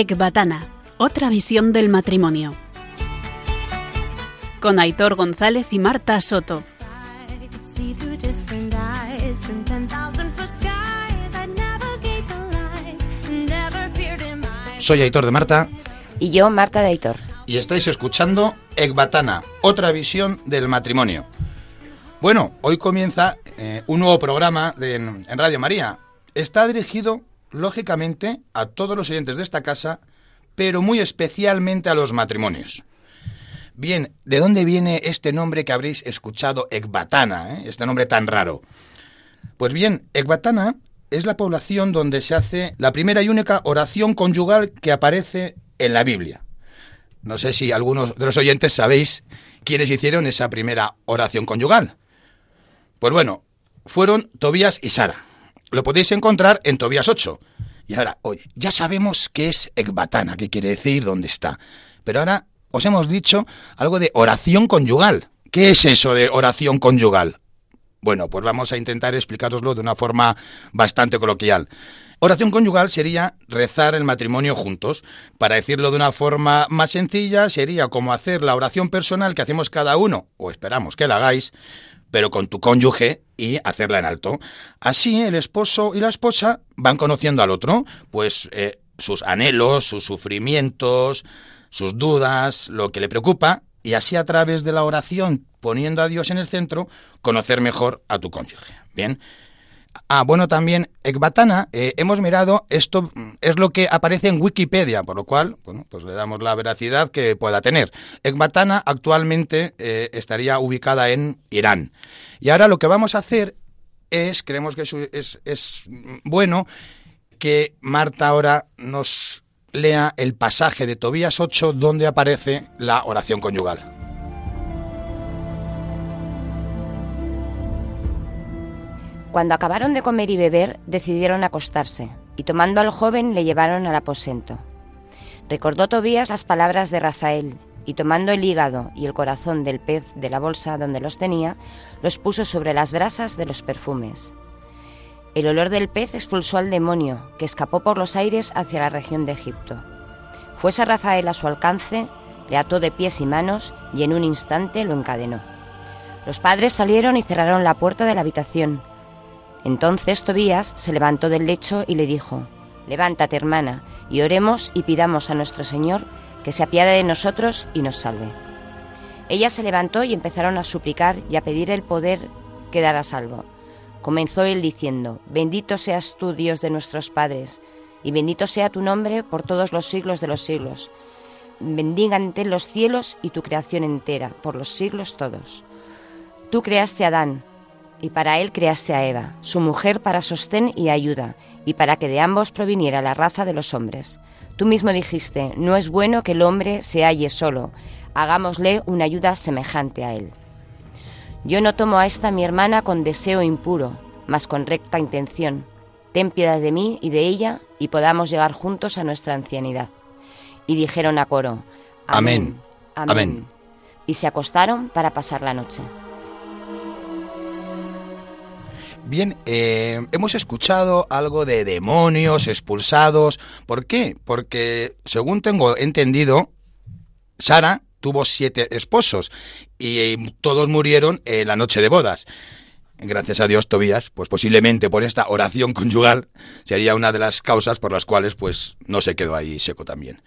Ecbatana, otra visión del matrimonio. Con Aitor González y Marta Soto. I could see through different eyes from 10,000 foot skies. I'd navigate the lies, never feared in my Soy Aitor de Marta Y yo, Marta de Aitor. y estáis escuchando Ecbatana, otra visión del matrimonio. Bueno, hoy comienza eh, un nuevo programa de- en, en Radio María. Está dirigido, lógicamente, a todos los oyentes de esta casa, pero muy especialmente a los matrimonios. Bien, ¿de dónde viene este nombre que habréis escuchado, Ecbatana, eh? este nombre tan raro? Pues bien, Ecbatana es la población donde se hace la primera y única oración conyugal que aparece en la Biblia. No sé si algunos de los oyentes sabéis quiénes hicieron esa primera oración conyugal. Pues bueno, fueron Tobías y Sara. Lo podéis encontrar en Tobías 8. Y ahora, oye, ya sabemos qué es Ecbatana, qué quiere decir, dónde está. Pero ahora os hemos dicho algo de oración conyugal. ¿Qué es eso de oración conyugal? Bueno, pues vamos a intentar explicároslo de una forma bastante coloquial. Oración conyugal sería rezar el matrimonio juntos. Para decirlo de una forma más sencilla, sería como hacer la oración personal que hacemos cada uno, o esperamos que la hagáis, pero con tu cónyuge y hacerla en alto. Así el esposo y la esposa van conociendo al otro, pues eh, sus anhelos, sus sufrimientos, sus dudas, lo que le preocupa, y así a través de la oración, poniendo a Dios en el centro, conocer mejor a tu cónyuge. Bien. Ah, bueno, también Ecbatana, eh, hemos mirado, esto es lo que aparece en Wikipedia, por lo cual, bueno, pues le damos la veracidad que pueda tener. Ecbatana actualmente eh, estaría ubicada en Irán. Y ahora lo que vamos a hacer es, creemos que es, es- es, bueno, que Marta ahora nos lea el pasaje de Tobías 8 donde aparece la oración conyugal. Cuando acabaron de comer y beber, decidieron acostarse, y tomando al joven le llevaron al aposento. Recordó Tobías las palabras de Rafael, y tomando el hígado y el corazón del pez de la bolsa donde los tenía, los puso sobre las brasas de los perfumes. El olor del pez expulsó al demonio, que escapó por los aires hacia la región de Egipto. Fuese Rafael a su alcance, le ató de pies y manos y en un instante lo encadenó. Los padres salieron y cerraron la puerta de la habitación. Entonces Tobías se levantó del lecho y le dijo, Levántate, hermana, y oremos y pidamos a nuestro Señor que se apiade de nosotros y nos salve. Ella se levantó y empezaron a suplicar y a pedir el poder quedar a salvo. Comenzó él diciendo, Bendito seas tú, Dios de nuestros padres, y bendito sea tu nombre por todos los siglos de los siglos. Bendígante los cielos y tu creación entera, por los siglos todos. Tú creaste a Adán, y para él creaste a Eva, su mujer para sostén y ayuda, y para que de ambos proviniera la raza de los hombres. Tú mismo dijiste, no es bueno que el hombre se halle solo, hagámosle una ayuda semejante a él. Yo no tomo a esta mi hermana con deseo impuro, mas con recta intención. Ten piedad de mí y de ella, y podamos llegar juntos a nuestra ancianidad. Y dijeron a coro, Amén. Amén. Amén. Y se acostaron para pasar la noche. Bien, eh, hemos escuchado algo de demonios expulsados. ¿Por qué? Porque, según tengo entendido, Sara tuvo siete esposos y eh, todos murieron en la noche de bodas. Gracias a Dios, Tobías, pues posiblemente por esta oración conyugal sería una de las causas por las cuales pues no se quedó ahí seco también.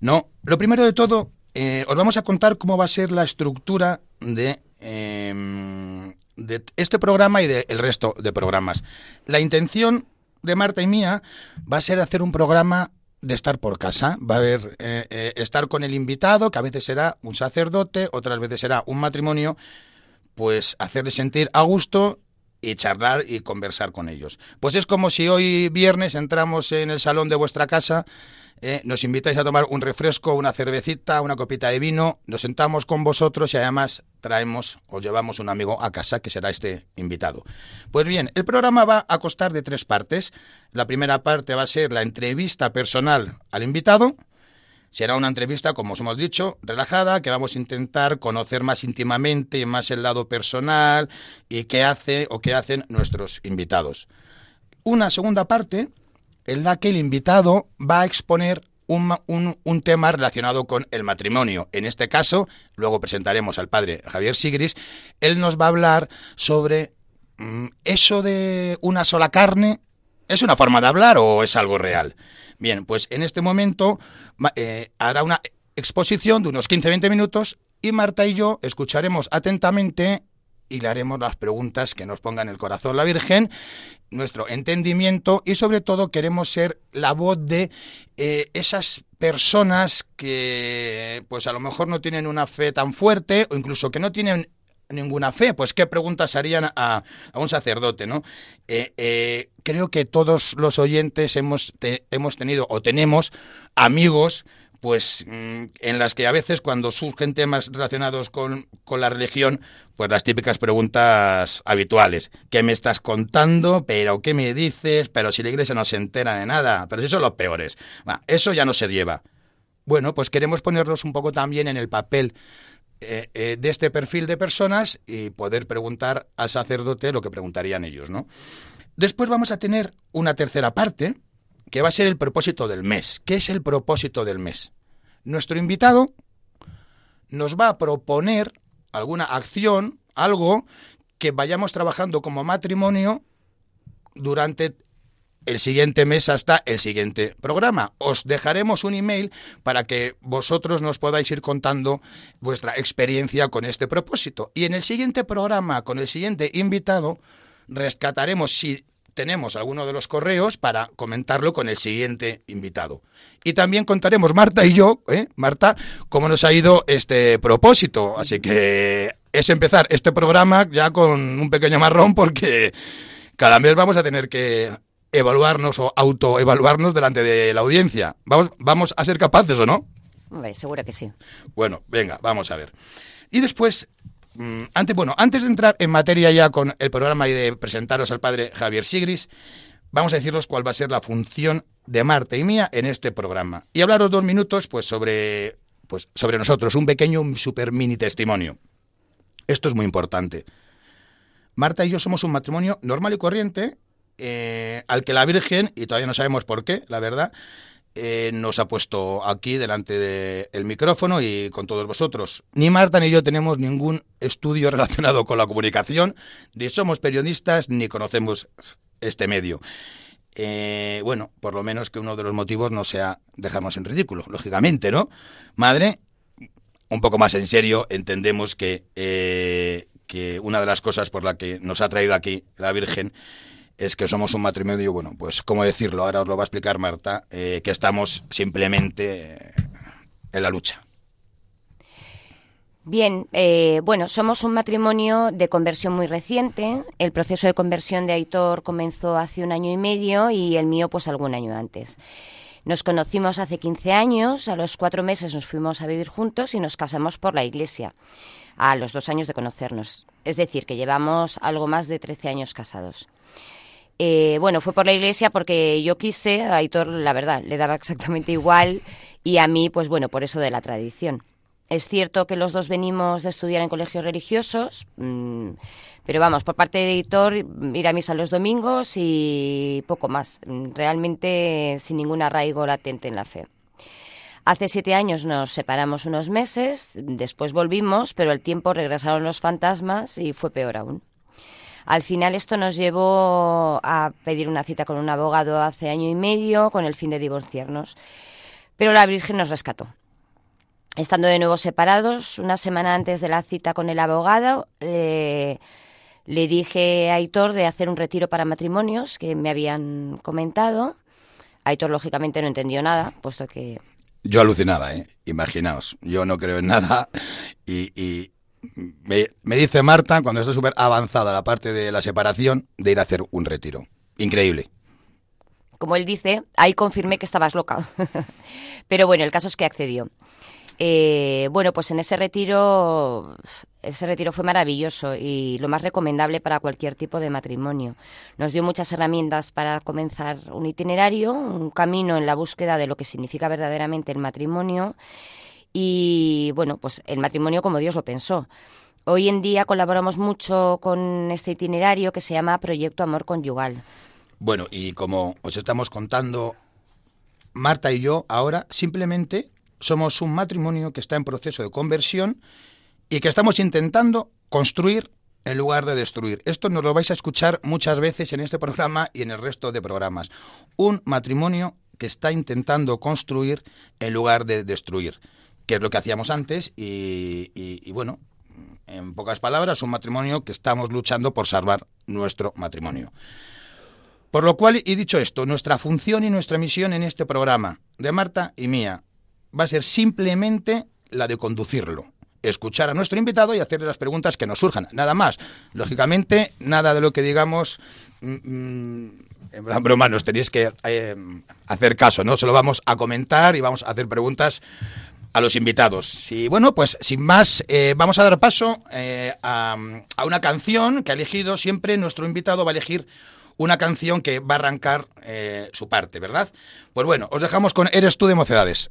No, lo primero de todo, eh, os vamos a contar cómo va a ser la estructura de, eh, de este programa y del resto de programas. La intención de Marta y mía va a ser hacer un programa de estar por casa. Va a haber eh, eh, estar con el invitado, que a veces será un sacerdote, otras veces será un matrimonio, pues hacerles sentir a gusto y charlar y conversar con ellos. Pues es como si hoy viernes entramos en el salón de vuestra casa, eh, nos invitáis a tomar un refresco, una cervecita, una copita de vino, nos sentamos con vosotros y además traemos o llevamos un amigo a casa que será este invitado. Pues bien, el programa va a constar de tres partes. La primera parte va a ser la entrevista personal al invitado. Será una entrevista, como os hemos dicho, relajada, que vamos a intentar conocer más íntimamente y más el lado personal y qué hace o qué hacen nuestros invitados. Una segunda parte en la que el invitado va a exponer un, un- un tema relacionado con el matrimonio. En este caso, luego presentaremos al padre Javier Sigris, él nos va a hablar sobre mm, eso de una sola carne. ¿Es una forma de hablar o es algo real? Bien, pues en este momento eh, hará una exposición de unos 15-20 minutos y Marta y yo escucharemos atentamente y le haremos las preguntas que nos ponga en el corazón la Virgen, nuestro entendimiento y sobre todo queremos ser la voz de eh, esas personas que pues a lo mejor no tienen una fe tan fuerte o incluso que no tienen ninguna fe, pues qué preguntas harían a, a un sacerdote, ¿no? Eh, eh, creo que todos los oyentes hemos, hemos tenido o tenemos amigos pues mm, en las que a veces cuando surgen temas relacionados con, con la religión, pues las típicas preguntas habituales. ¿Qué me estás contando? ¿Pero qué me dices? ¿Pero si la iglesia no se entera de nada? Pero si son los peores. Eso ya no se lleva. Bueno, pues queremos ponernos un poco también en el papel eh, eh, de este perfil de personas y poder preguntar al sacerdote lo que preguntarían ellos, ¿no? Después vamos a tener una tercera parte que va a ser el propósito del mes. ¿Qué es el propósito del mes? Nuestro invitado nos va a proponer alguna acción, algo que vayamos trabajando como matrimonio durante el siguiente mes hasta el siguiente programa. Os dejaremos un email para que vosotros nos podáis ir contando vuestra experiencia con este propósito. Y en el siguiente programa, con el siguiente invitado, rescataremos si tenemos alguno de los correos para comentarlo con el siguiente invitado. Y también contaremos, Marta y yo, ¿eh? Marta, cómo nos ha ido este propósito. Así que es empezar este programa ya con un pequeño marrón porque cada mes vamos a tener que evaluarnos o autoevaluarnos delante de la audiencia. ¿Vamos, ¿Vamos a ser capaces o no? Hombre, seguro que sí. Bueno, venga, vamos a ver. Y después, antes, bueno, antes de entrar en materia ya con el programa y de presentaros al padre Javier Sigris, vamos a deciros cuál va a ser la función de Marta y mía en este programa. Y hablaros dos minutos, pues, sobre, pues, sobre nosotros, un pequeño, super mini testimonio. Esto es muy importante. Marta y yo somos un matrimonio normal y corriente, eh, al que la Virgen, y todavía no sabemos por qué, la verdad, eh, nos ha puesto aquí delante del micrófono y con todos vosotros. Ni Marta ni yo tenemos ningún estudio relacionado con la comunicación, ni somos periodistas, ni conocemos este medio. Eh, bueno, por lo menos que uno de los motivos no sea dejarnos en ridículo, lógicamente, ¿no? Madre, un poco más en serio, entendemos que, eh, que una de las cosas por la que nos ha traído aquí la Virgen es que somos un matrimonio, bueno, pues, ¿cómo decirlo? Ahora os lo va a explicar Marta, eh, que estamos simplemente en la lucha. Bien, eh, bueno, somos un matrimonio de conversión muy reciente. El proceso de conversión de Aitor comenzó hace un año y medio y el mío pues algún año antes. Nos conocimos hace 15 años, a los cuatro meses nos fuimos a vivir juntos y nos casamos por la iglesia, a los dos años de conocernos. Es decir, que llevamos algo más de 13 años casados. Eh, bueno, fue por la iglesia porque yo quise, a Aitor la verdad, le daba exactamente igual y a mí, pues bueno, por eso de la tradición. Es cierto que los dos venimos de estudiar en colegios religiosos, mmm, pero vamos, por parte de editor, ir a misa los domingos y poco más, realmente sin ningún arraigo latente en la fe. Hace siete años nos separamos unos meses, después volvimos, pero el tiempo regresaron los fantasmas y fue peor aún. Al final esto nos llevó a pedir una cita con un abogado hace año y medio con el fin de divorciarnos, pero la Virgen nos rescató. Estando de nuevo separados, una semana antes de la cita con el abogado, le, dije a Aitor de hacer un retiro para matrimonios que me habían comentado. Aitor, lógicamente, no entendió nada, puesto que... Yo alucinaba, ¿eh? Imaginaos, yo no creo en nada y, y me, me, dice Marta, cuando está súper avanzada la parte de la separación, de ir a hacer un retiro. Increíble. Como él dice, ahí confirmé que estabas loca. Pero bueno, el caso es que accedió. Eh, bueno, pues en ese retiro, ese retiro fue maravilloso y lo más recomendable para cualquier tipo de matrimonio. Nos dio muchas herramientas para comenzar un itinerario, un camino en la búsqueda de lo que significa verdaderamente el matrimonio y, bueno, pues el matrimonio como Dios lo pensó. Hoy en día colaboramos mucho con este itinerario que se llama Proyecto Amor Conyugal. Bueno, y como os estamos contando, Marta y yo ahora simplemente somos un matrimonio que está en proceso de conversión y que estamos intentando construir en lugar de destruir. Esto nos lo vais a escuchar muchas veces en este programa y en el resto de programas. Un matrimonio que está intentando construir en lugar de destruir, que es lo que hacíamos antes y, bueno, en pocas palabras, un matrimonio que estamos luchando por salvar nuestro matrimonio. Por lo cual, y dicho esto, nuestra función y nuestra misión en este programa de Marta y mía va a ser simplemente la de conducirlo, escuchar a nuestro invitado y hacerle las preguntas que nos surjan, nada más. Lógicamente, nada de lo que digamos, mm, mm, en plan broma, nos tenéis que eh, hacer caso, ¿no? Se lo vamos a comentar y vamos a hacer preguntas a los invitados. Y bueno, pues sin más, eh, vamos a dar paso eh, a, a una canción que ha elegido siempre nuestro invitado, va a elegir una canción que va a arrancar eh, su parte, ¿verdad? Pues bueno, os dejamos con Eres tú de Mocedades.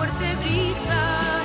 fuerte brisa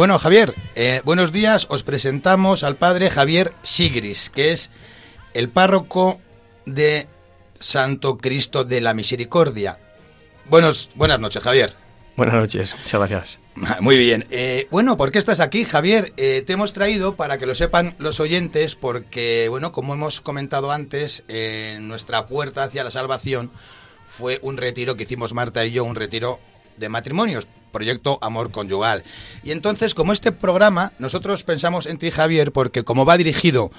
Bueno, Javier, eh, buenos días. Os presentamos al padre Javier Sigris, que es el párroco de Santo Cristo de la Misericordia. Buenos, buenas noches, Javier. Buenas noches, muchas gracias. Muy bien. Eh, bueno, ¿por qué estás aquí, Javier? Eh, te hemos traído para que lo sepan los oyentes, porque, bueno, como hemos comentado antes, eh, nuestra puerta hacia la salvación fue un retiro que hicimos Marta y yo, un retiro de matrimonios, proyecto Amor Conyugal. Y entonces, como este programa, nosotros pensamos en ti, Javier, porque como va dirigido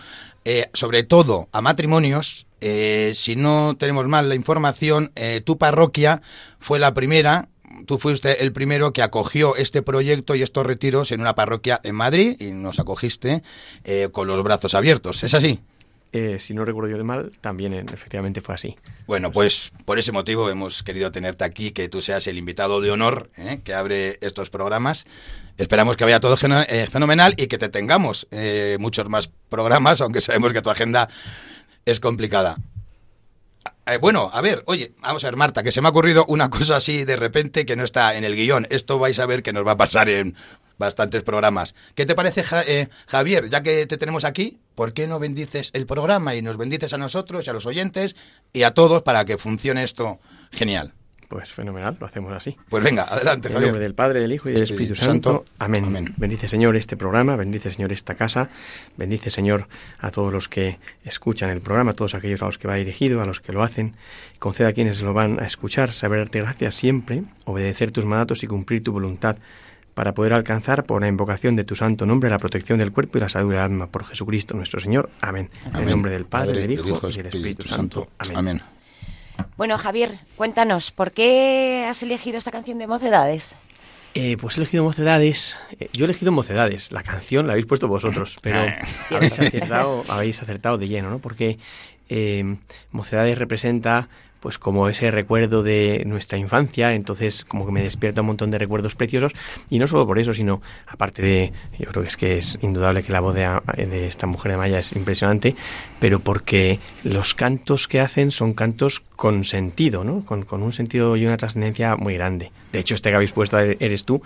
eh, sobre todo a matrimonios, eh, si no tenemos mal la información, eh, tu parroquia fue la primera, tú fuiste el primero que acogió este proyecto y estos retiros en una parroquia en Madrid y nos acogiste eh, con los brazos abiertos. ¿Es así? Eh, si no recuerdo yo de mal, también eh, efectivamente fue así. Bueno, pues por ese motivo hemos querido tenerte aquí, que tú seas el invitado de honor ¿eh? que abre estos programas. Esperamos que vaya todo fenomenal y que te tengamos muchos más programas, aunque sabemos que tu agenda es complicada. Bueno, a ver, oye, vamos a ver, Marta, que se me ha ocurrido una cosa así de repente que no está en el guion. Esto vais a ver que nos va a pasar en bastantes programas. ¿Qué te parece, Ja- eh, Javier? Ya que te tenemos aquí, ¿por qué no bendices el programa y nos bendices a nosotros y a los oyentes y a todos para que funcione esto genial? Pues fenomenal, lo hacemos así. Pues venga, adelante, En el Javier. nombre del Padre, del Hijo y del Espíritu, Espíritu Santo. Santo. Amén. Amén. Bendice, Señor, este programa, bendice, Señor, esta casa, bendice, Señor, a todos los que escuchan el programa, a todos aquellos a los que va dirigido, a los que lo hacen. Conceda a quienes lo van a escuchar saber darte gracias siempre, obedecer tus mandatos y cumplir tu voluntad, para poder alcanzar, por la invocación de tu santo nombre, la protección del cuerpo y la salud del alma. Por Jesucristo nuestro Señor. Amén. En el nombre del Padre, del Hijo, y del Espíritu, Santo. Amén. Amén. Bueno, Javier, cuéntanos, ¿por qué has elegido esta canción de Mocedades? Eh, pues he elegido Mocedades. Eh, yo he elegido Mocedades. La canción la habéis puesto vosotros, pero habéis acertado, habéis acertado de lleno, ¿no? Porque eh, Mocedades representa pues como ese recuerdo de nuestra infancia, entonces como que me despierta un montón de recuerdos preciosos y no solo por eso, sino aparte de, yo creo que es que es indudable que la voz de, esta mujer de Maya es impresionante, pero porque los cantos que hacen son cantos con sentido, ¿no? Con, con un sentido y una trascendencia muy grande. De hecho, este que habéis puesto eres tú,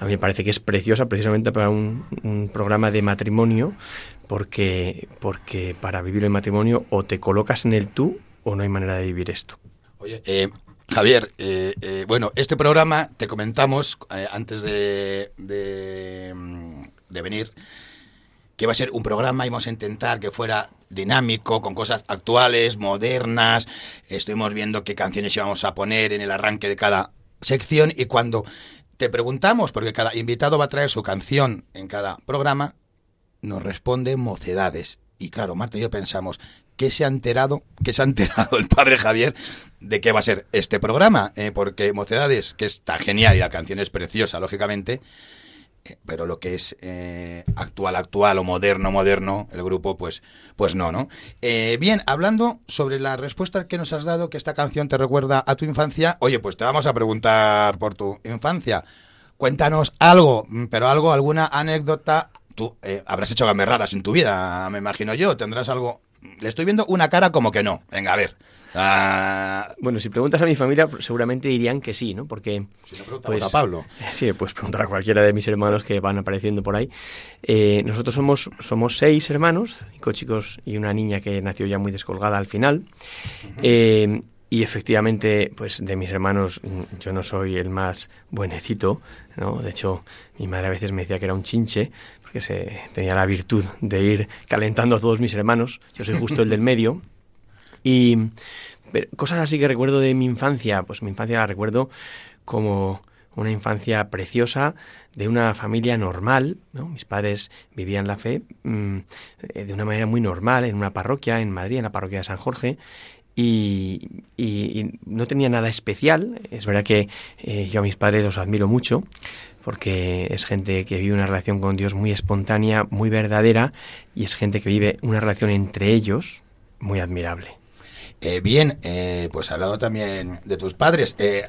a mí me parece que es preciosa precisamente para un, un programa de matrimonio, porque, porque para vivir el matrimonio o te colocas en el tú o no hay manera de vivir esto. Oye, eh, Javier, eh, eh, bueno, este programa te comentamos eh, antes de, de, mm, de venir que iba a ser un programa, íbamos a intentar que fuera dinámico, con cosas actuales, modernas. Estuvimos viendo qué canciones íbamos a poner en el arranque de cada sección y cuando te preguntamos, porque cada invitado va a traer su canción en cada programa, nos responde mocedades. Y claro, Marta y yo pensamos, ¿qué se ha enterado, qué se ha enterado el padre Javier de qué va a ser este programa? Eh, porque Mocedades, que está genial y la canción es preciosa, lógicamente, eh, pero lo que es eh, actual, actual o moderno, moderno, el grupo, pues, pues no, ¿no? Eh, bien, hablando sobre la respuesta que nos has dado, que esta canción te recuerda a tu infancia, oye, pues te vamos a preguntar por tu infancia. Cuéntanos algo, mm, pero algo, alguna anécdota. Tú habrás hecho gamberradas en tu vida, me imagino yo. Tendrás algo. Le estoy viendo una cara como que no. Venga, a ver. Ah, Bueno, si preguntas a mi familia, seguramente dirían que sí, ¿no? Porque... si no preguntamos a Pablo. Sí, puedes preguntar a cualquiera de mis hermanos que van apareciendo por ahí. Eh, nosotros somos, somos seis hermanos, cinco chicos y una niña que nació ya muy descolgada al final. Eh, y efectivamente, pues de mis hermanos, yo no soy el más buenecito, ¿no? De hecho, mi madre a veces me decía que era un chinche, porque se tenía la virtud de ir calentando a todos mis hermanos. Yo soy justo el del medio. Y pero, cosas así que recuerdo de mi infancia, pues mi infancia la recuerdo como una infancia preciosa de una familia normal, ¿no? Mis padres vivían la fe mmm, de una manera muy normal en una parroquia en Madrid, en la parroquia de San Jorge, y, y, y no tenía nada especial. Es verdad que eh, yo a mis padres los admiro mucho, porque es gente que vive una relación con Dios muy espontánea, muy verdadera, y es gente que vive una relación entre ellos muy admirable. Eh, bien, eh, pues hablando también de tus padres, eh,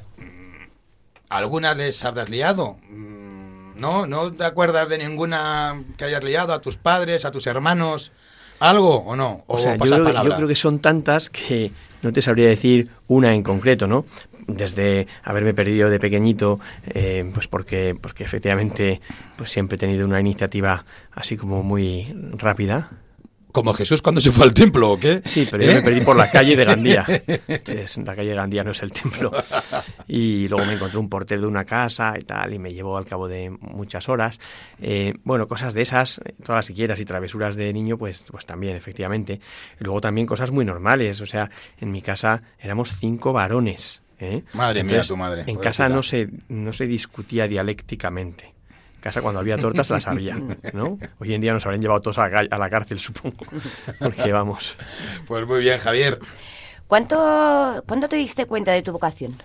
¿alguna les habrás liado? Mm, ¿No? ¿No te acuerdas de ninguna que hayas liado a tus padres, a tus hermanos? ¿Algo o no? O, o sea, yo creo, que, yo creo, que, son tantas que no te sabría decir una en concreto, ¿no? Desde haberme perdido de pequeñito, eh, pues porque, porque efectivamente pues siempre he tenido una iniciativa así como muy rápida, como Jesús cuando se fue al templo, ¿o qué? Sí, pero ¿Eh? yo me perdí por la calle de Gandía. Entonces, la calle de Gandía no es el templo. Y luego me encontré un portero de una casa y tal, y me llevó al cabo de muchas horas. Eh, bueno, cosas de esas, todas las que quieras, y travesuras de niño, pues, pues también, efectivamente. Y luego también cosas muy normales. O sea, en mi casa éramos cinco varones. ¿Eh? Madre Entonces, mía, tu madre. En casa no se, no se discutía dialécticamente casa cuando había tortas las había, ¿no? Hoy en día nos habrían llevado todos a la, a la cárcel, supongo, porque vamos. Pues muy bien, Javier. ¿Cuánto, ¿Cuándo te diste cuenta de tu vocación?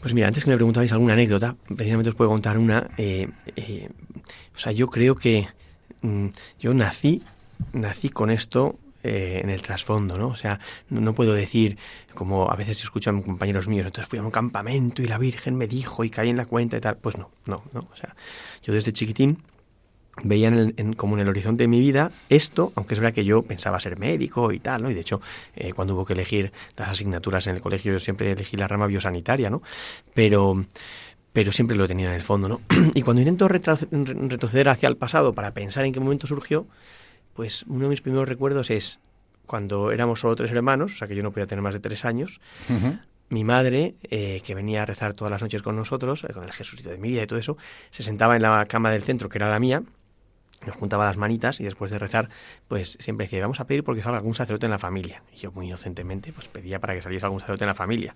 Pues mira, antes que me preguntabais alguna anécdota, precisamente os puedo contar una. eh, eh, o sea, yo creo que mm, yo nací, nací con esto eh, en el trasfondo, ¿no? O sea, no, puedo decir, como a veces escucho a mis compañeros míos, entonces fui a un campamento y la Virgen me dijo y caí en la cuenta y tal. Pues no, no, no. O sea, yo desde chiquitín veía en el- en- como en el horizonte de mi vida esto, aunque es verdad que yo pensaba ser médico y tal, ¿no? Y de hecho, eh, cuando hubo que elegir las asignaturas en el colegio, yo siempre elegí la rama biosanitaria, ¿no? Pero, pero siempre lo he tenido en el fondo, ¿no? Y cuando intento retroce- re- retroceder hacia el pasado para pensar en qué momento surgió, pues uno de mis primeros recuerdos es cuando éramos solo tres hermanos, o sea que yo no podía tener más de tres años, mi madre, eh, que venía a rezar todas las noches con nosotros, eh, con el Jesucito de mi vida y todo eso, se sentaba en la cama del centro, que era la mía, nos juntaba las manitas y después de rezar, pues siempre decía, vamos a pedir porque salga algún sacerdote en la familia. Y yo muy inocentemente, pues pedía para que saliese algún sacerdote en la familia.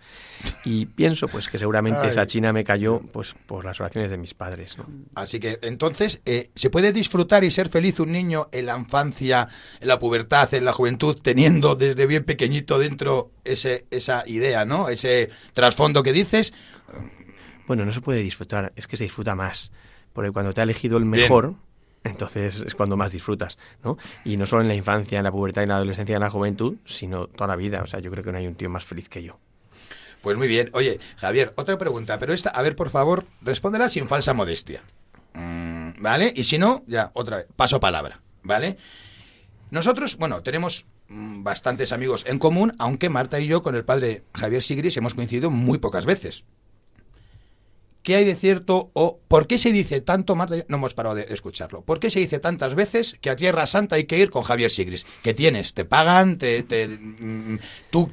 Y pienso, pues que seguramente Ay. esa china me cayó, pues por las oraciones de mis padres, ¿no? Así que entonces, eh, ¿se puede disfrutar y ser feliz un niño en la infancia, en la pubertad, en la juventud, teniendo desde bien pequeñito dentro ese, esa idea, ¿no? Ese trasfondo que dices. Bueno, no se puede disfrutar, es que se disfruta más. Porque cuando te ha elegido el Bien. Entonces es cuando más disfrutas, ¿no? Y no solo en la infancia, en la pubertad, en la adolescencia, en la juventud, sino toda la vida. O sea, yo creo que no hay un tío más feliz que yo. Pues muy bien. Oye, Javier, otra pregunta, pero esta, a ver, por favor, respóndela sin falsa modestia. Mm, ¿Vale? Y si no, ya, otra vez, paso palabra, ¿vale? Nosotros, bueno, tenemos mm, bastantes amigos en común, aunque Marta y yo con el padre Javier Sigris hemos coincidido muy pocas veces. ¿Qué hay de cierto o por qué se dice tanto, Marta? No hemos parado de escucharlo. ¿Por qué se dice tantas veces que a Tierra Santa hay que ir con Javier Sigris? ¿Qué tienes? ¿Te pagan? ¿Te, te, mm, ¿Tú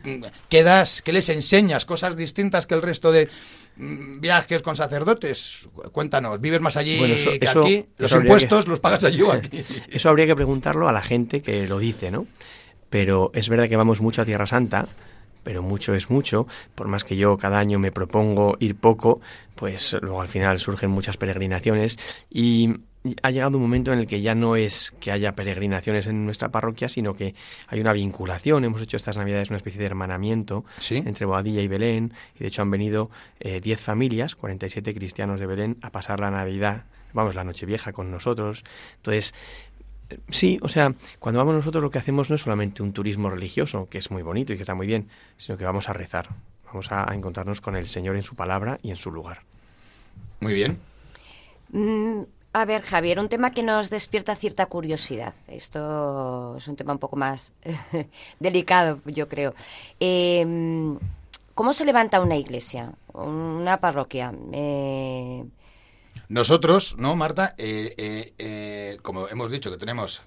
qué das? ¿Qué les enseñas? ¿Cosas distintas que el resto de mm, viajes con sacerdotes? Cuéntanos, ¿vives más allí Bueno, eso- que eso- aquí? ¿Los impuestos que- los pagas allí o aquí? Eso habría que preguntarlo a la gente que lo dice, ¿no? Pero es verdad que vamos mucho a Tierra Santa, pero mucho es mucho. Por más que yo cada año me propongo ir poco, pues luego al final surgen muchas peregrinaciones y ha llegado un momento en el que ya no es que haya peregrinaciones en nuestra parroquia, sino que hay una vinculación. Hemos hecho estas navidades una especie de hermanamiento Sí. entre Boadilla y Belén, y de hecho han venido eh, 10 familias, 47 cristianos de Belén, a pasar la Navidad, vamos, la Nochevieja con nosotros. Entonces, eh, sí, o sea, cuando vamos nosotros lo que hacemos no es solamente un turismo religioso, que es muy bonito y que está muy bien, sino que vamos a rezar, vamos a, encontrarnos con el Señor en su palabra y en su lugar. Muy bien. Mm, a ver, Javier, un tema que nos despierta cierta curiosidad. Esto es un tema un poco más delicado, yo creo. Eh, ¿Cómo se levanta una iglesia, una parroquia? Eh, Nosotros, ¿no, Marta? Eh, eh, eh, como hemos dicho que tenemos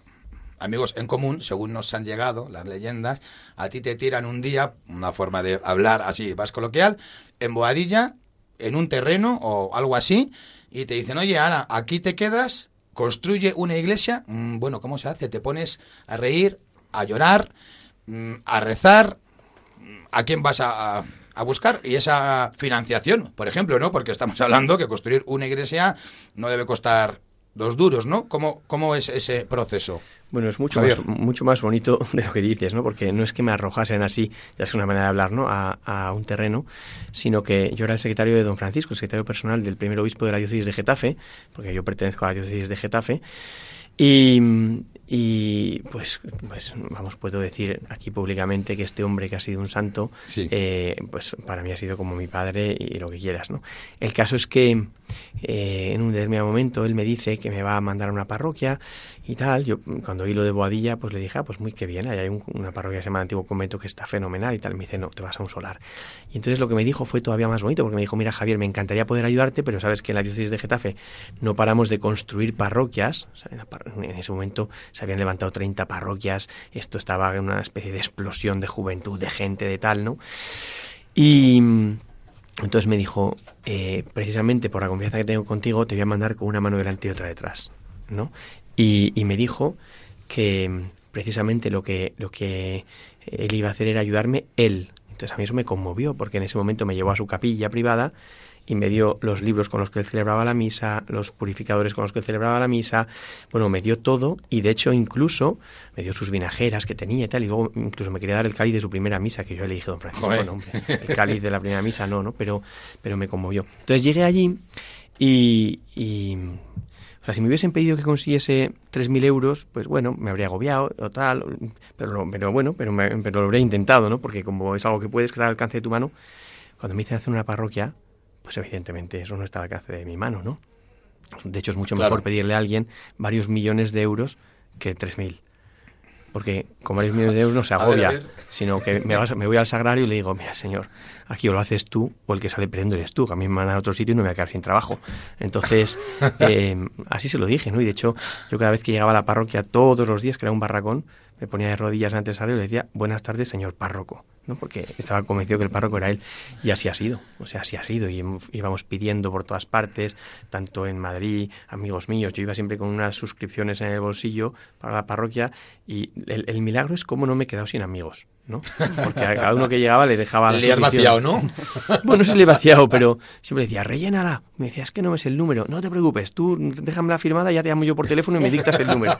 amigos en común, según nos han llegado las leyendas, a ti te tiran un día, una forma de hablar así, más coloquial, en Boadilla, en un terreno o algo así, y te dicen, oye, Ana, aquí te quedas, construye una iglesia, Mm, bueno, ¿cómo se hace? Te pones a reír, a llorar, mm, a rezar, a quién vas a, a- a buscar y esa financiación, por ejemplo, ¿no? Porque estamos hablando que construir una iglesia no debe costar dos duros, ¿no? ¿Cómo, cómo es ese proceso? Bueno, es mucho Javier. más, mucho más bonito de lo que dices, ¿no? Porque no es que me arrojasen así, ya es una manera de hablar, ¿no? A, a un terreno, sino que yo era el secretario de don Francisco, el secretario personal del primer obispo de la diócesis de Getafe, porque yo pertenezco a la diócesis de Getafe, y, y pues, pues, vamos, puedo decir aquí públicamente que este hombre que ha sido un santo, Sí. eh, pues para mí ha sido como mi padre y lo que quieras, ¿no? El caso es que eh, en un determinado momento él me dice que me va a mandar a una parroquia y tal. Yo cuando oí lo de Boadilla, pues le dije, ah, pues muy que bien, ahí hay un- una parroquia que se llama Antiguo Convento que está fenomenal y tal. Me dice, no, te vas a un solar. Y entonces lo que me dijo fue todavía más bonito, porque me dijo, mira Javier, me encantaría poder ayudarte, pero sabes que en la diócesis de Getafe no paramos de construir parroquias. O sea, en, la par- en ese momento se habían levantado 30 parroquias, esto estaba en una especie de explosión de juventud, de gente, de tal, ¿no? Y entonces me dijo, eh, precisamente por la confianza que tengo contigo, te voy a mandar con una mano delante y otra detrás, ¿no? Y, y me dijo que precisamente lo que, lo que él iba a hacer era ayudarme él. Entonces a mí eso me conmovió, porque en ese momento me llevó a su capilla privada y me dio los libros con los que él celebraba la misa, los purificadores con los que él celebraba la misa, bueno, me dio todo y de hecho incluso me dio sus vinajeras que tenía y tal, y luego incluso me quería dar el cáliz de su primera misa, que yo le dije, don Francisco, Joder. bueno, hombre, el cáliz de la primera misa no, ¿no? Pero, pero me conmovió. Entonces llegué allí y, y, o sea, si me hubiesen pedido que consiguiese 3.000 euros, pues bueno, me habría agobiado o tal, pero, pero bueno, pero, me- pero lo habría intentado, ¿no? Porque como es algo que puedes está al alcance de tu mano, cuando me dicen hacer una parroquia, pues evidentemente eso no está al alcance de mi mano, ¿no? De hecho, es mucho Claro. mejor pedirle a alguien varios millones de euros que 3.000. Porque con varios millones de euros no se A ver, agobia, a ver. sino que me, vas- me voy al sagrario y le digo, mira, señor, aquí o lo haces tú o el que sale perdiendo eres tú, que a mí me mandan a otro sitio y no me voy a quedar sin trabajo. Entonces, eh, así se lo dije, ¿no? Y de hecho, yo cada vez que llegaba a la parroquia todos los días, que era un barracón, me ponía de rodillas ante el sagrario y le decía, buenas tardes, señor párroco, ¿no? Porque estaba convencido que el párroco era él. Y así ha sido, o sea, así ha sido. Y íbamos pidiendo por todas partes, tanto en Madrid, amigos míos, yo iba siempre con unas suscripciones en el bolsillo para la parroquia y el, el milagro es cómo no me he quedado sin amigos, ¿no? Porque a cada uno que llegaba le dejaba... Le has vaciado, ¿no? Bueno, no se le he vaciado, pero siempre decía, rellénala. Me decía, es que no me es el número. No te preocupes, tú déjame la firmada, ya te llamo yo por teléfono y me dictas el número.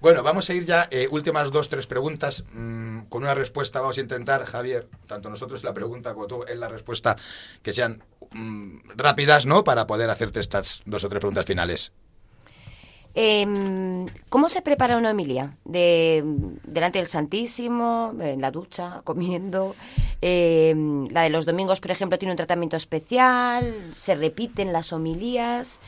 Bueno, vamos a ir ya, eh, últimas dos, tres preguntas. mm, con una respuesta vamos a intentar, Javier, tanto nosotros la pregunta como tú en la respuesta, que sean mm, rápidas, ¿no? Para poder hacerte estas dos o tres preguntas finales. Em, ¿Cómo se prepara una homilia? De, delante del Santísimo, en la ducha, comiendo. Em, la de los domingos, por ejemplo, tiene un tratamiento especial. Se repiten las homilías.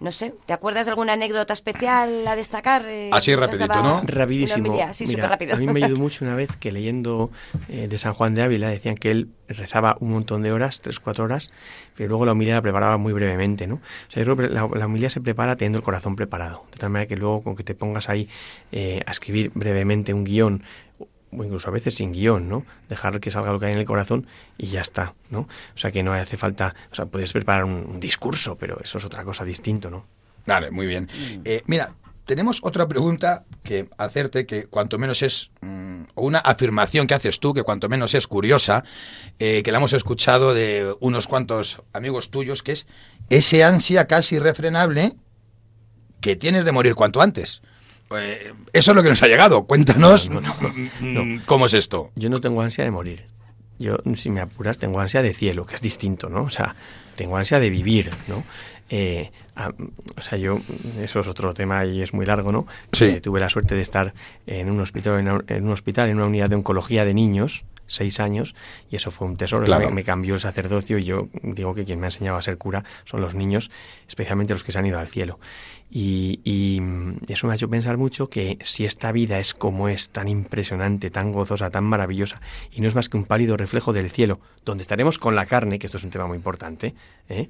No sé, ¿te acuerdas de alguna anécdota especial a destacar? eh, Así rapidito, ¿no? Rapidísimo. Sí, Mira, súper rápido. A mí me ayudó mucho una vez que leyendo eh, de San Juan de Ávila decían que él rezaba un montón de horas, tres, cuatro horas, pero luego la homilía la preparaba muy brevemente, ¿no? O sea, yo creo que la, la se prepara teniendo el corazón preparado, de tal manera que luego con que te pongas ahí eh, a escribir brevemente un guion o incluso a veces sin guion, ¿no? Dejar que salga lo que hay en el corazón y ya está, ¿no? O sea, que no hace falta, o sea, puedes preparar un, un discurso, pero eso es otra cosa distinto, ¿no? Vale, muy bien. Eh, mira, tenemos otra pregunta que hacerte que cuanto menos es, mm, o una afirmación que haces tú que cuanto menos es curiosa, eh, que la hemos escuchado de unos cuantos amigos tuyos, que es ese ansia casi irrefrenable que tienes de morir cuanto antes. Eh, eso es lo que nos ha llegado. Cuéntanos No, no, no, mm, cómo es esto. Yo no tengo ansia de morir. Yo, si me apuras, tengo ansia de cielo, que es distinto, ¿no? O sea, tengo ansia de vivir, ¿no? Eh, a- o sea, yo, eso es otro tema y es muy largo, ¿no? Sí. Eh, tuve la suerte de estar en un hospital, en, un hospital, en una unidad de oncología de niños, seis años, y eso fue un tesoro. Claro. Me, me cambió el sacerdocio y yo digo que quien me ha enseñado a ser cura son los niños, especialmente los que se han ido al cielo. Y, mm, eso me ha hecho pensar mucho que si esta vida es como es, tan impresionante, tan gozosa, tan maravillosa, y no es más que un pálido reflejo del cielo, donde estaremos con la carne, que esto es un tema muy importante, ¿eh?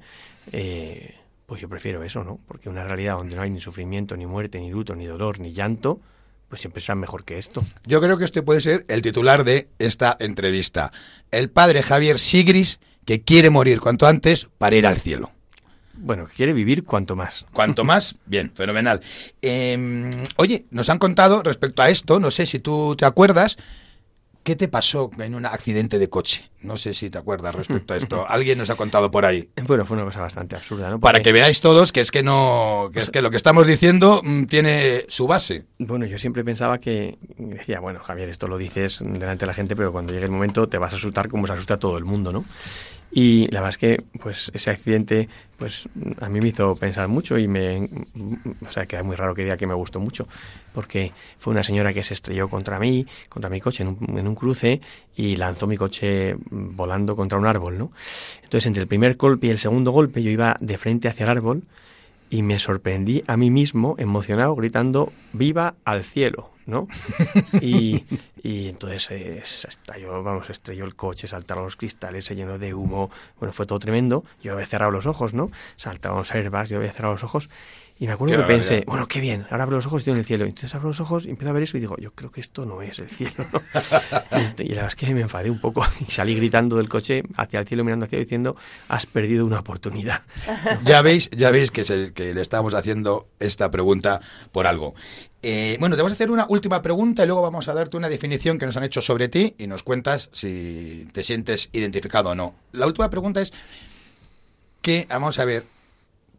Eh, pues yo prefiero eso, ¿no? Porque una realidad donde no hay ni sufrimiento, ni muerte, ni luto, ni dolor, ni llanto, pues siempre será mejor que esto. Yo creo que este puede ser el titular de esta entrevista. El padre Javier Sigris que quiere morir cuanto antes para ir al cielo. Bueno, quiere vivir cuanto más. Cuanto más, bien, fenomenal. Eh, oye, nos han contado respecto a esto, no sé si tú te acuerdas, ¿qué te pasó en un accidente de coche? No sé si te acuerdas respecto a esto. Alguien nos ha contado por ahí. Bueno, fue una cosa bastante absurda, ¿no? Para que veáis todos que es que no, que es que lo que estamos diciendo mm, tiene su base. Bueno, yo siempre pensaba que decía, bueno, Javier, esto lo dices delante de la gente, pero cuando llegue el momento te vas a asustar como se asusta todo el mundo, ¿no? Y la verdad es que, pues, ese accidente, pues, a mí me hizo pensar mucho y me, o sea, queda muy raro que diga que me gustó mucho, porque fue una señora que se estrelló contra mí, contra mi coche en un, en un cruce y lanzó mi coche volando contra un árbol, ¿no? Entonces, entre el primer golpe y el segundo golpe, yo iba de frente hacia el árbol y me sorprendí a mí mismo, emocionado, gritando ¡Viva al cielo! ¿no? Y, y entonces eh, estalló, vamos, estrelló el coche, saltaron los cristales, se llenó de humo, bueno, fue todo tremendo. Yo había cerrado los ojos, ¿no? Saltaban los airbags, yo había cerrado los ojos y me acuerdo que pensé, bueno, qué bien, ahora abro los ojos y estoy en el cielo. Entonces abro los ojos y empiezo a ver eso y digo, yo creo que esto no es el cielo, y la verdad es que me enfadé un poco y salí gritando del coche hacia el cielo, mirando hacia el cielo, diciendo, has perdido una oportunidad. Ya veis, ya veis que, se- que le estamos haciendo esta pregunta por algo. Eh, bueno, te vamos a hacer una última pregunta y luego vamos a darte una definición que nos han hecho sobre ti y nos cuentas si te sientes identificado o no. La última pregunta es, que, vamos a ver,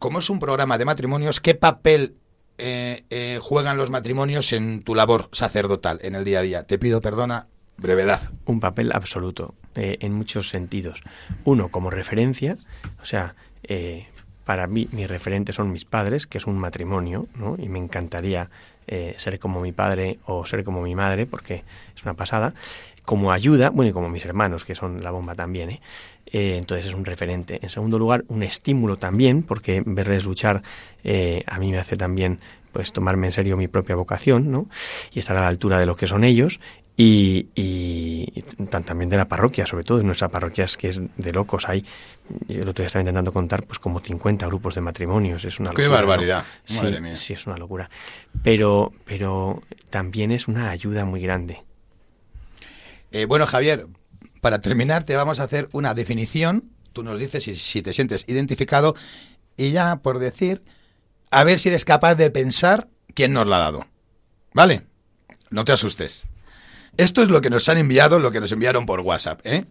como es un programa de matrimonios, ¿qué papel eh, eh, juegan los matrimonios en tu labor sacerdotal, en el día a día? Te pido perdona, brevedad. Un papel absoluto, eh, en muchos sentidos. Uno, como referencia, o sea, eh, para mí mis referentes son mis padres, que es un matrimonio, ¿no? Y me encantaría eh, ser como mi padre o ser como mi madre, porque es una pasada. Como ayuda, bueno, y como mis hermanos, que son la bomba también, ¿eh? Eh, entonces es un referente. En segundo lugar, un estímulo también, porque verles luchar eh, a mí me hace también pues tomarme en serio mi propia vocación, ¿no? Y estar a la altura de lo que son ellos y, y- también de la parroquia, sobre todo en nuestra parroquia es que es de locos. Hay, yo el otro día estaba intentando contar, pues como 50 grupos de matrimonios. Es una Qué locura, ¿no? barbaridad, Sí, madre mía. sí, es una locura. Pero, pero también es una ayuda muy grande. Eh, bueno, Javier, para terminar te vamos a hacer una definición. Tú nos dices si, te sientes identificado y ya por decir, a ver si eres capaz de pensar quién nos la ha dado. ¿Vale? No te asustes. Esto es lo que nos han enviado, lo que nos enviaron por WhatsApp. ¿eh?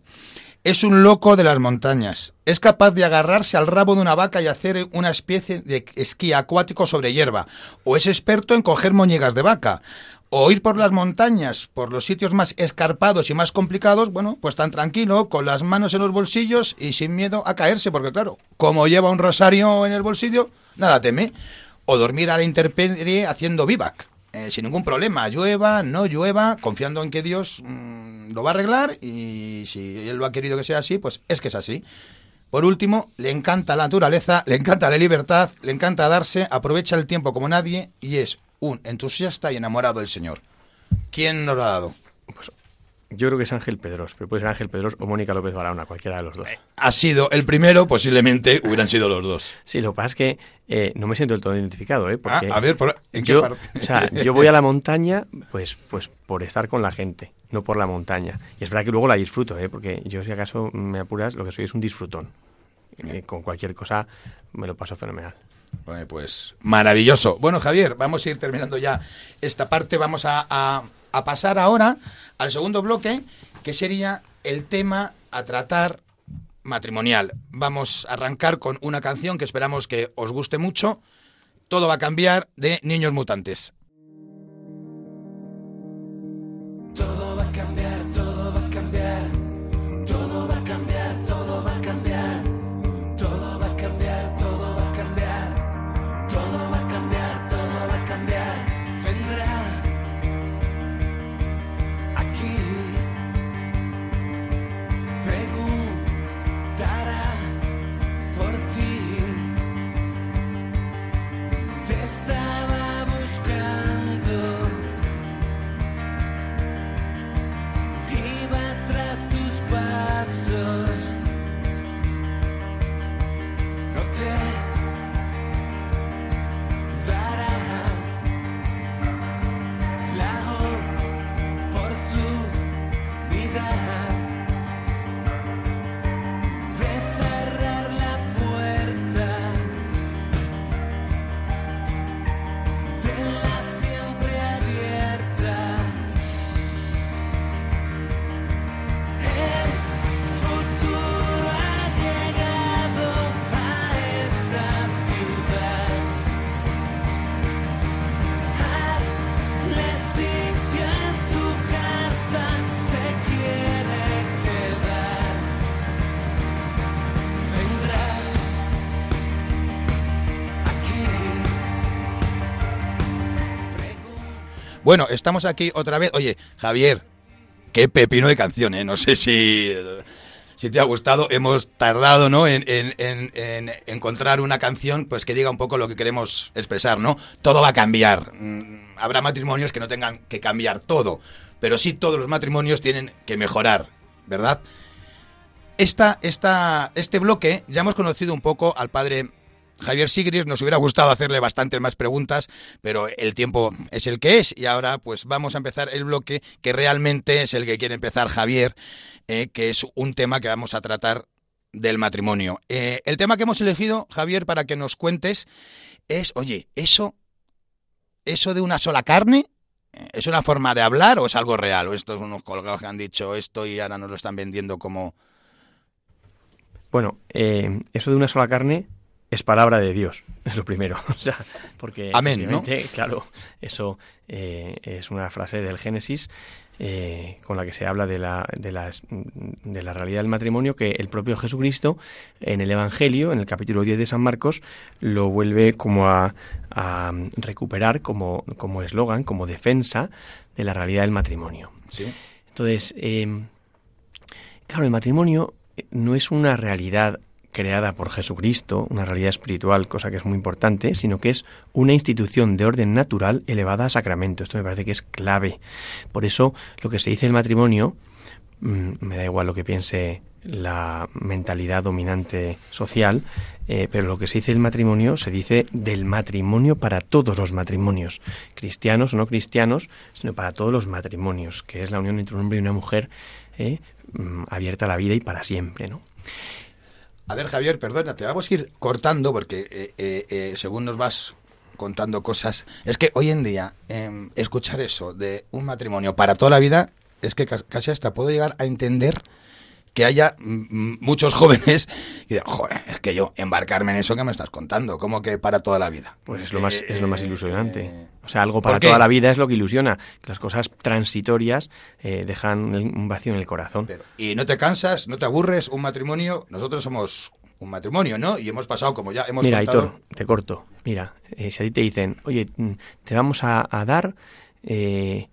Es un loco de las montañas. Es capaz de agarrarse al rabo de una vaca y hacer una especie de esquí acuático sobre hierba. O es experto en coger moñigas de vaca. O ir por las montañas, por los sitios más escarpados y más complicados, bueno, pues tan tranquilo, con las manos en los bolsillos y sin miedo a caerse, porque claro, como lleva un rosario en el bolsillo, nada teme. O dormir a la intemperie haciendo vivac, eh, sin ningún problema, llueva, no llueva, confiando en que Dios mm, lo va a arreglar y si Él lo ha querido que sea así, pues es que es así. Por último, le encanta la naturaleza, le encanta la libertad, le encanta darse, aprovecha el tiempo como nadie y es un entusiasta y enamorado del Señor. ¿Quién nos lo ha dado? Yo creo que es Ángel Pedros, pero puede ser Ángel Pedros o Mónica López Barahona, cualquiera de los dos. Ha sido el primero, posiblemente hubieran sido los dos. Sí, lo que pasa es que eh, no me siento del todo identificado, ¿eh? Porque Ah, a ver, por- ¿en qué yo, parte? o sea, yo voy a la montaña, pues, pues por estar con la gente, no por la montaña. Y es verdad que luego la disfruto, ¿eh? Porque yo, si acaso me apuras, lo que soy es un disfrutón. Eh, con cualquier cosa me lo paso fenomenal. Pues maravilloso. Bueno, Javier, vamos a ir terminando ya esta parte. Vamos a pasar ahora al segundo bloque, que sería el tema a tratar matrimonial. Vamos a arrancar con una canción que esperamos que os guste mucho. Todo va a cambiar de Niños Mutantes. Bueno, estamos aquí otra vez. Oye, Javier, qué pepino de canción, ¿eh? No sé si, si te ha gustado. Hemos tardado, ¿no? En, en- en- en encontrar una canción pues que diga un poco lo que queremos expresar, ¿no? Todo va a cambiar. Mm, Habrá matrimonios que no tengan que cambiar todo, pero sí todos los matrimonios tienen que mejorar, ¿verdad? Esta, esta, este bloque ya hemos conocido un poco al padre Javier Sigris. Nos hubiera gustado hacerle bastantes más preguntas, pero el tiempo es el que es. Y ahora pues vamos a empezar el bloque que realmente es el que quiere empezar Javier, eh, que es un tema que vamos a tratar del matrimonio. Eh, el tema que hemos elegido, Javier, para que nos cuentes, es, oye, eso, eso de una sola carne, eh, ¿es una forma de hablar o es algo real? O estos unos colgados que han dicho esto y ahora nos lo están vendiendo como... Bueno, eso de una sola carne es palabra de Dios, es lo primero. O sea, porque Amén, ¿no? claro, eso eh, es una frase del Génesis eh, con la que se habla de la, de, las- de la realidad del matrimonio que el propio Jesucristo en el Evangelio, en el capítulo 10 de San Marcos, lo vuelve como a, a recuperar como como eslogan, como defensa de la realidad del matrimonio. Sí. Entonces, eh, claro, el matrimonio no es una realidad creada por Jesucristo, una realidad espiritual, cosa que es muy importante, sino que es una institución de orden natural elevada a sacramento. Esto me parece que es clave. Por eso, lo que se dice del matrimonio, mm, me da igual lo que piense la mentalidad dominante social, eh, pero lo que se dice del matrimonio se dice del matrimonio para todos los matrimonios, cristianos o no cristianos, sino para todos los matrimonios, que es la unión entre un hombre y una mujer eh, mm, abierta a la vida y para siempre, ¿no? A ver, Javier, perdona, te vamos a ir cortando porque eh, eh, eh, según nos vas contando cosas, es que hoy en día em, escuchar eso de un matrimonio para toda la vida es que ca- casi hasta puedo llegar a entender que haya muchos jóvenes que digan, joder, es que yo embarcarme en eso que me estás contando, como que para toda la vida. Pues es lo más, Eh, es lo más eh, ilusionante. eh, O sea, algo ¿por para toda la vida es lo que ilusiona. Que las cosas transitorias eh, dejan un vacío en el corazón. Pero- y no te cansas, no te aburres, un matrimonio, nosotros somos un matrimonio, ¿no? Y hemos pasado, como ya hemos Mira, contado... Aitor, te corto. Mira, eh, si a ti te dicen, oye, mm, te vamos a, a dar eh,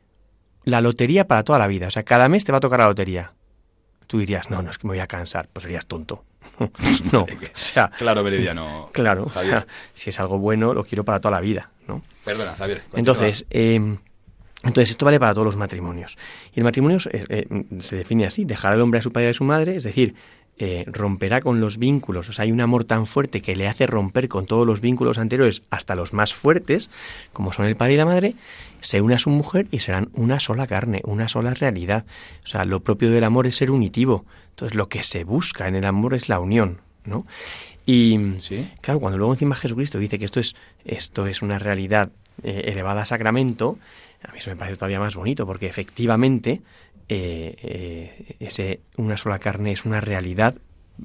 la lotería para toda la vida. O sea, cada mes te va a tocar la lotería. Tú dirías, no, no, es que me voy a cansar. Pues serías tonto. no, o sea, Claro, Meridiano. claro, Javier. si es algo bueno, lo quiero para toda la vida, ¿no? Perdona, Javier. continúa. Entonces, eh, entonces esto vale para todos los matrimonios. Y el matrimonio eh, se define así, dejar al hombre a su padre y a su madre, es decir, eh, romperá con los vínculos. O sea, hay un amor tan fuerte que le hace romper con todos los vínculos anteriores, hasta los más fuertes, como son el padre y la madre, se une a su mujer y serán una sola carne, una sola realidad. O sea, lo propio del amor es ser unitivo. Entonces, lo que se busca en el amor es la unión, ¿no? Y, Sí. Claro, cuando luego encima Jesucristo dice que esto es, esto es una realidad eh, elevada a sacramento, a mí eso me parece todavía más bonito, porque efectivamente eh, eh, ese una sola carne es una realidad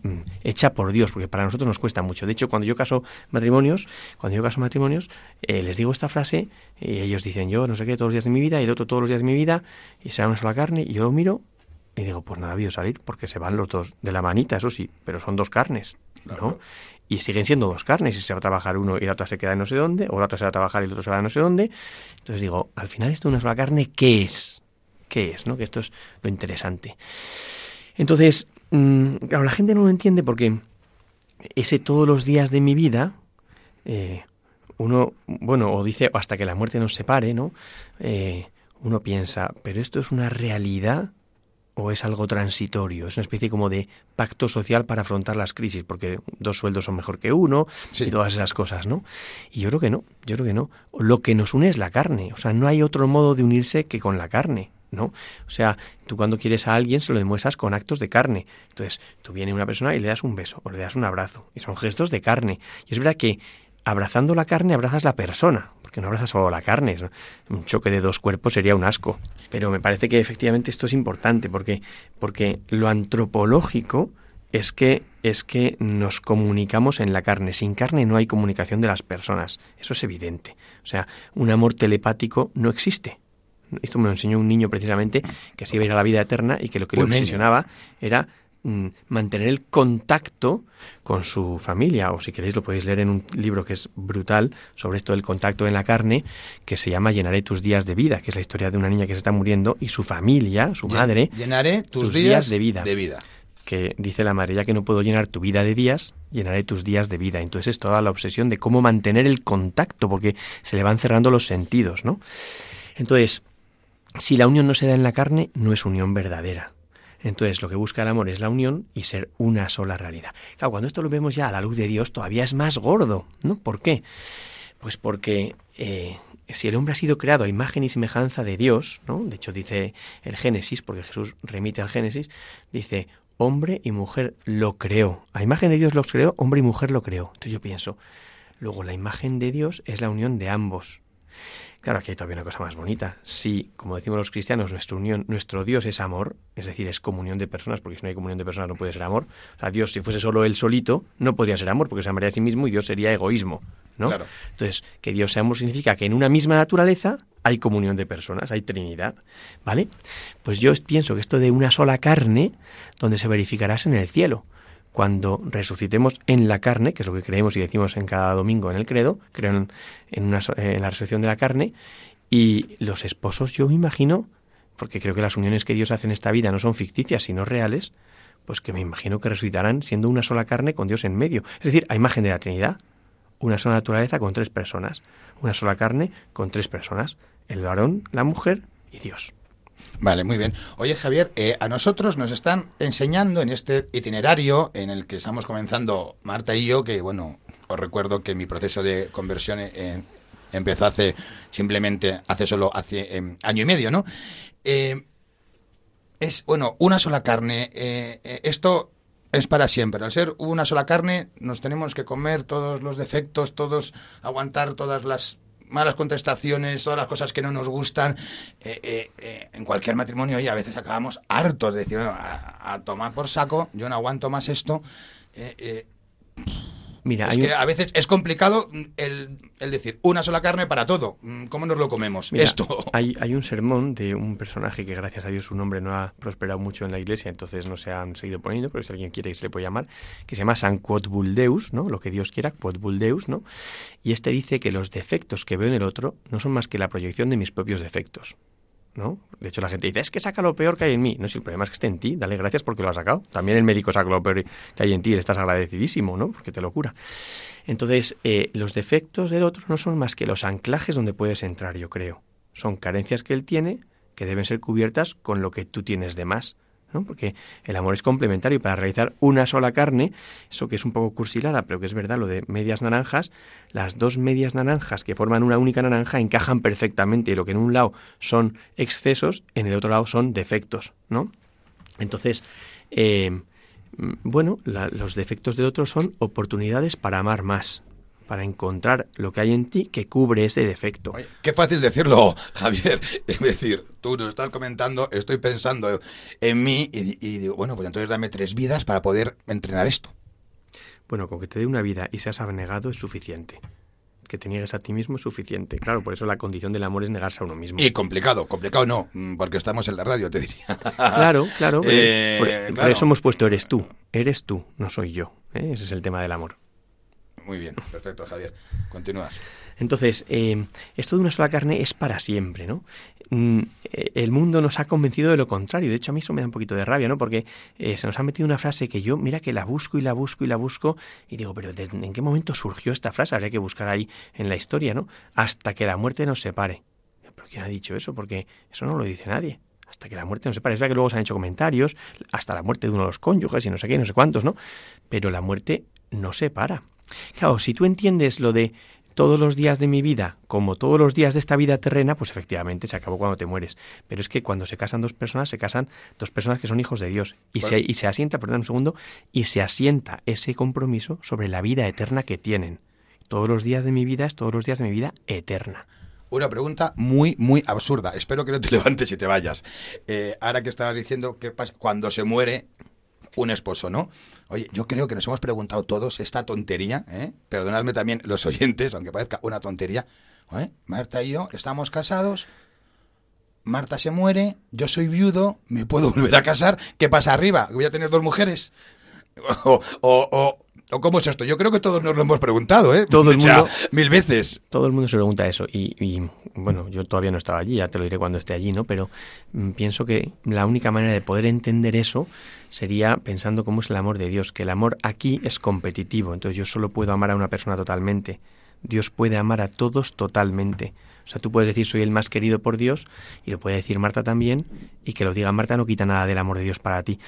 mm, hecha por Dios, porque para nosotros nos cuesta mucho. De hecho, cuando yo caso matrimonios, cuando yo caso matrimonios, eh, les digo esta frase y ellos dicen yo no sé qué todos los días de mi vida y el otro todos los días de mi vida y será una sola carne y yo lo miro y digo pues nada, ha habido salir porque se van los dos de la manita, eso sí, pero son dos carnes, ¿no? Claro. Y siguen siendo dos carnes, y se va a trabajar uno y la otra se queda en no sé dónde, o la otra se va a trabajar y el otro se va a no sé dónde. Entonces digo, al final esto es una sola carne, ¿qué es? ¿Qué es? ¿no? Que esto es lo interesante. Entonces, mm, claro, la gente no lo entiende porque ese todos los días de mi vida, eh, uno, bueno, o dice hasta que la muerte nos separe, ¿no? Eh, uno piensa, pero esto es una realidad o es algo transitorio, es una especie como de pacto social para afrontar las crisis, porque dos sueldos son mejor que uno Sí. y todas esas cosas, ¿no? Y yo creo que no, yo creo que no. Lo que nos une es la carne, o sea, no hay otro modo de unirse que con la carne, ¿no? O sea, tú cuando quieres a alguien se lo demuestras con actos de carne. Entonces, tú viene una persona y le das un beso o le das un abrazo, y son gestos de carne. Y es verdad que abrazando la carne abrazas la persona, porque no abrazas solo la carne. Un choque de dos cuerpos sería un asco. Pero me parece que efectivamente esto es importante, porque, porque lo antropológico es que, es que nos comunicamos en la carne. Sin carne no hay comunicación de las personas. Eso es evidente. O sea, un amor telepático no existe. Esto me lo enseñó un niño precisamente que se iba a ir a la vida eterna y que lo que le obsesionaba era mm, mantener el contacto con su familia, o si queréis lo podéis leer en un libro que es brutal sobre esto del contacto en la carne, que se llama Llenaré tus días de vida, que es la historia de una niña que se está muriendo y su familia, su madre, Llenaré tus, tus días, días de vida. De vida. que dice la madre, ya que no puedo llenar tu vida de días, llenaré tus días de vida. Entonces es toda la obsesión de cómo mantener el contacto, porque se le van cerrando los sentidos, ¿no? Entonces, si la unión no se da en la carne, no es unión verdadera. Entonces, lo que busca el amor es la unión y ser una sola realidad. Claro, cuando esto lo vemos ya a la luz de Dios, todavía es más gordo, ¿no? ¿Por qué? Pues porque eh, si el hombre ha sido creado a imagen y semejanza de Dios, ¿no? De hecho, dice el Génesis, porque Jesús remite al Génesis, dice, hombre y mujer lo creó. A imagen de Dios los creó, hombre y mujer lo creó. Entonces yo pienso, luego la imagen de Dios es la unión de ambos. Claro, aquí hay todavía una cosa más bonita. Si, como decimos los cristianos, nuestra unión, nuestro Dios es amor, es decir, es comunión de personas, porque si no hay comunión de personas no puede ser amor. O sea, Dios, si fuese solo él solito, no podría ser amor, porque se amaría a sí mismo y Dios sería egoísmo, ¿no? Claro. Entonces, que Dios sea amor significa que en una misma naturaleza hay comunión de personas, hay Trinidad, ¿vale? Pues yo pienso que esto de una sola carne, donde se verificará es en el cielo cuando resucitemos en la carne, que es lo que creemos y decimos en cada domingo en el credo, creo en, una en la resurrección de la carne, y los esposos yo me imagino, porque creo que las uniones que Dios hace en esta vida no son ficticias, sino reales, pues que me imagino que resucitarán siendo una sola carne con Dios en medio. Es decir, a imagen de la Trinidad, una sola naturaleza con tres personas, una sola carne con tres personas, el varón, la mujer y Dios. Vale, muy bien. Oye, Javier, eh, a nosotros nos están enseñando en este itinerario en el que estamos comenzando Marta y yo, que bueno, os recuerdo que mi proceso de conversión eh, empezó hace simplemente hace solo hace eh, año y medio, ¿no? Eh, es bueno, una sola carne. eh, esto es para siempre. Al ser una sola carne, nos tenemos que comer todos los defectos, todos aguantar todas las malas contestaciones, todas las cosas que no nos gustan. Eh, eh, eh, en cualquier matrimonio y a veces acabamos hartos de decir, "Bueno, a, a tomar por saco, yo no aguanto más esto. Mira, es hay un- que a veces es complicado mm, el, el decir una sola carne para todo. Mm, ¿Cómo nos lo comemos? Mira, esto. Hay, hay un sermón de un personaje que gracias a Dios su nombre no ha prosperado mucho en la iglesia, entonces no se han seguido poniendo, pero si alguien quiere se le puede llamar, que se llama San Quodbuldeus, ¿no? Lo que Dios quiera, Quodbuldeus, ¿no? Y este dice que los defectos que veo en el otro no son más que la proyección de mis propios defectos. ¿No? De hecho, la gente dice, es que saca lo peor que hay en mí. No, si el problema es que esté en ti, dale gracias porque lo has sacado. También el médico saca lo peor que hay en ti y estás agradecidísimo, ¿no? Porque te lo cura. Entonces, eh, los defectos del otro no son más que los anclajes donde puedes entrar, yo creo. Son carencias que él tiene que deben ser cubiertas con lo que tú tienes de más. ¿No? Porque el amor es complementario para realizar una sola carne, eso que es un poco cursilada, pero que es verdad, lo de medias naranjas, las dos medias naranjas que forman una única naranja encajan perfectamente y lo que en un lado son excesos, en el otro lado son defectos, ¿no? Entonces, eh, mm, bueno, la- los defectos del otro son oportunidades para amar más, para encontrar lo que hay en ti que cubre ese defecto. Oye, Qué fácil decirlo, Javier. Es decir, tú nos estás comentando, estoy pensando en mí y, y digo, bueno, pues entonces dame tres vidas para poder entrenar esto. Bueno, con que te dé una vida y seas abnegado es suficiente. Que te niegues a ti mismo es suficiente. Claro, por eso la condición del amor es negarse a uno mismo. Y complicado, complicado no, mm, porque estamos en la radio, te diría. Claro, claro. Eh, por, eso hemos puesto eres tú. Eres tú, no soy yo. ¿eh? Ese es el tema del amor. Muy bien, perfecto, Javier. Continúas. Entonces, eh, esto de una sola carne es para siempre, ¿no? Mm, el mundo nos ha convencido de lo contrario. De hecho, a mí eso me da un poquito de rabia, ¿no? Porque eh, se nos ha metido una frase que yo, mira que la busco y la busco y la busco y digo, pero ¿de- ¿en qué momento surgió esta frase? Habría que buscar ahí en la historia, ¿no? Hasta que la muerte nos separe. ¿Pero quién ha dicho eso? Porque eso no lo dice nadie. Hasta que la muerte nos separe. Es verdad que luego se han hecho comentarios, hasta la muerte de uno de los cónyuges y no sé qué, no sé cuántos, ¿no? Pero la muerte no separa. Claro, si tú entiendes lo de todos los días de mi vida como todos los días de esta vida terrena, pues efectivamente se acabó cuando te mueres. Pero es que cuando se casan dos personas, se casan dos personas que son hijos de Dios. Y, Bueno. se, y se asienta, perdón un segundo, y se asienta ese compromiso sobre la vida eterna que tienen. Todos los días de mi vida es todos los días de mi vida eterna. Una pregunta muy, muy absurda. Espero que no te levantes y te vayas. Eh, ahora que estabas diciendo qué pasa cuando se muere un esposo, ¿no? Oye, yo creo que nos hemos preguntado todos esta tontería, ¿eh? Perdonadme también los oyentes, aunque parezca una tontería. ¿eh? Marta y yo estamos casados, Marta se muere, yo soy viudo, me puedo volver a casar, ¿qué pasa arriba? ¿Voy a tener dos mujeres? O, o cómo es esto? Yo creo que todos nos lo hemos preguntado, ¿eh? Todo el O sea, mundo- mil veces. Todo el mundo se pregunta eso y, y, bueno, yo todavía no estaba allí, ya te lo diré cuando esté allí, ¿no? Pero mm, pienso que la única manera de poder entender eso sería pensando cómo es el amor de Dios, que el amor aquí es competitivo, entonces yo solo puedo amar a una persona totalmente. Dios puede amar a todos totalmente. O sea, tú puedes decir soy el más querido por Dios y lo puede decir Marta también y que lo diga Marta no quita nada del amor de Dios para ti.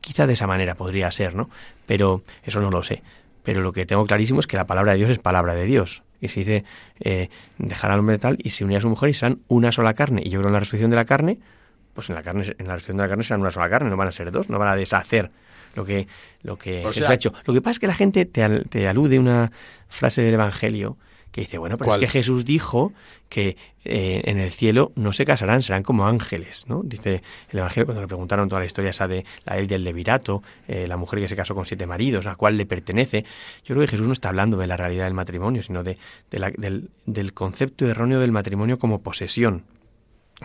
Quizá de esa manera podría ser, ¿no? Pero eso no lo sé. Pero lo que tengo clarísimo es que la palabra de Dios es palabra de Dios. Y se dice, eh, dejar al hombre tal y se unirá a su mujer y serán una sola carne. Y yo creo en la resurrección de la carne, pues en la carne, en la resurrección de la carne serán una sola carne, no van a ser dos, no van a deshacer lo que, lo que O Jesús sea- ha hecho. Lo que pasa es que la gente te, al- te alude una frase del Evangelio que dice, bueno, pero ¿Cuál? es que Jesús dijo que eh, en el cielo no se casarán, serán como ángeles, ¿no? Dice el Evangelio cuando le preguntaron toda la historia esa de la ley del levirato, eh, la mujer que se casó con siete maridos, a cuál le pertenece. Yo creo que Jesús no está hablando de la realidad del matrimonio, sino de, de la- del, del concepto erróneo del matrimonio como posesión.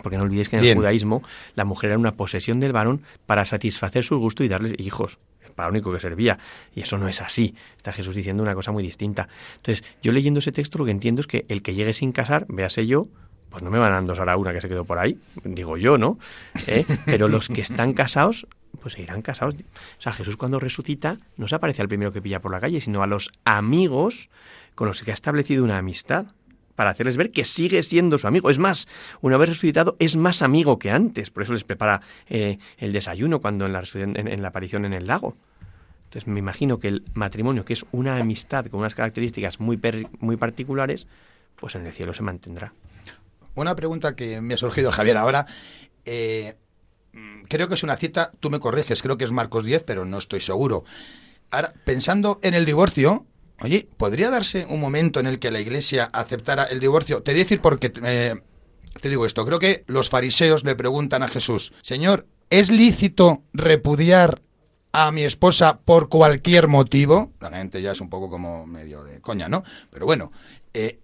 Porque no olvidéis que en Bien. el judaísmo la mujer era una posesión del varón para satisfacer su gusto y darles hijos, lo único que servía. Y eso no es así. Está Jesús diciendo una cosa muy distinta. Entonces, yo leyendo ese texto lo que entiendo es que el que llegue sin casar, véase yo, pues no me van a endosar a una que se quedó por ahí, digo yo, ¿no? ¿Eh? Pero los que están casados, pues se irán casados. O sea, Jesús cuando resucita no se aparece al primero que pilla por la calle, sino a los amigos con los que ha establecido una amistad para hacerles ver que sigue siendo su amigo. Es más, una vez resucitado, es más amigo que antes. Por eso les prepara eh, el desayuno cuando en la, en la aparición en el lago. Entonces me imagino que el matrimonio, que es una amistad con unas características muy, muy particulares, pues en el cielo se mantendrá. Una pregunta que me ha surgido, Javier, ahora. eh, creo que es una cita, tú me corriges, creo que es Marcos 10, pero no estoy seguro. Ahora, pensando en el divorcio, oye, ¿podría darse un momento en el que la iglesia aceptara el divorcio? Te voy a decir porque eh, te digo esto. Creo que los fariseos le preguntan a Jesús, Señor, ¿es lícito repudiar a mi esposa por cualquier motivo? La gente ya es un poco como medio de coña, ¿no? Pero bueno, eh,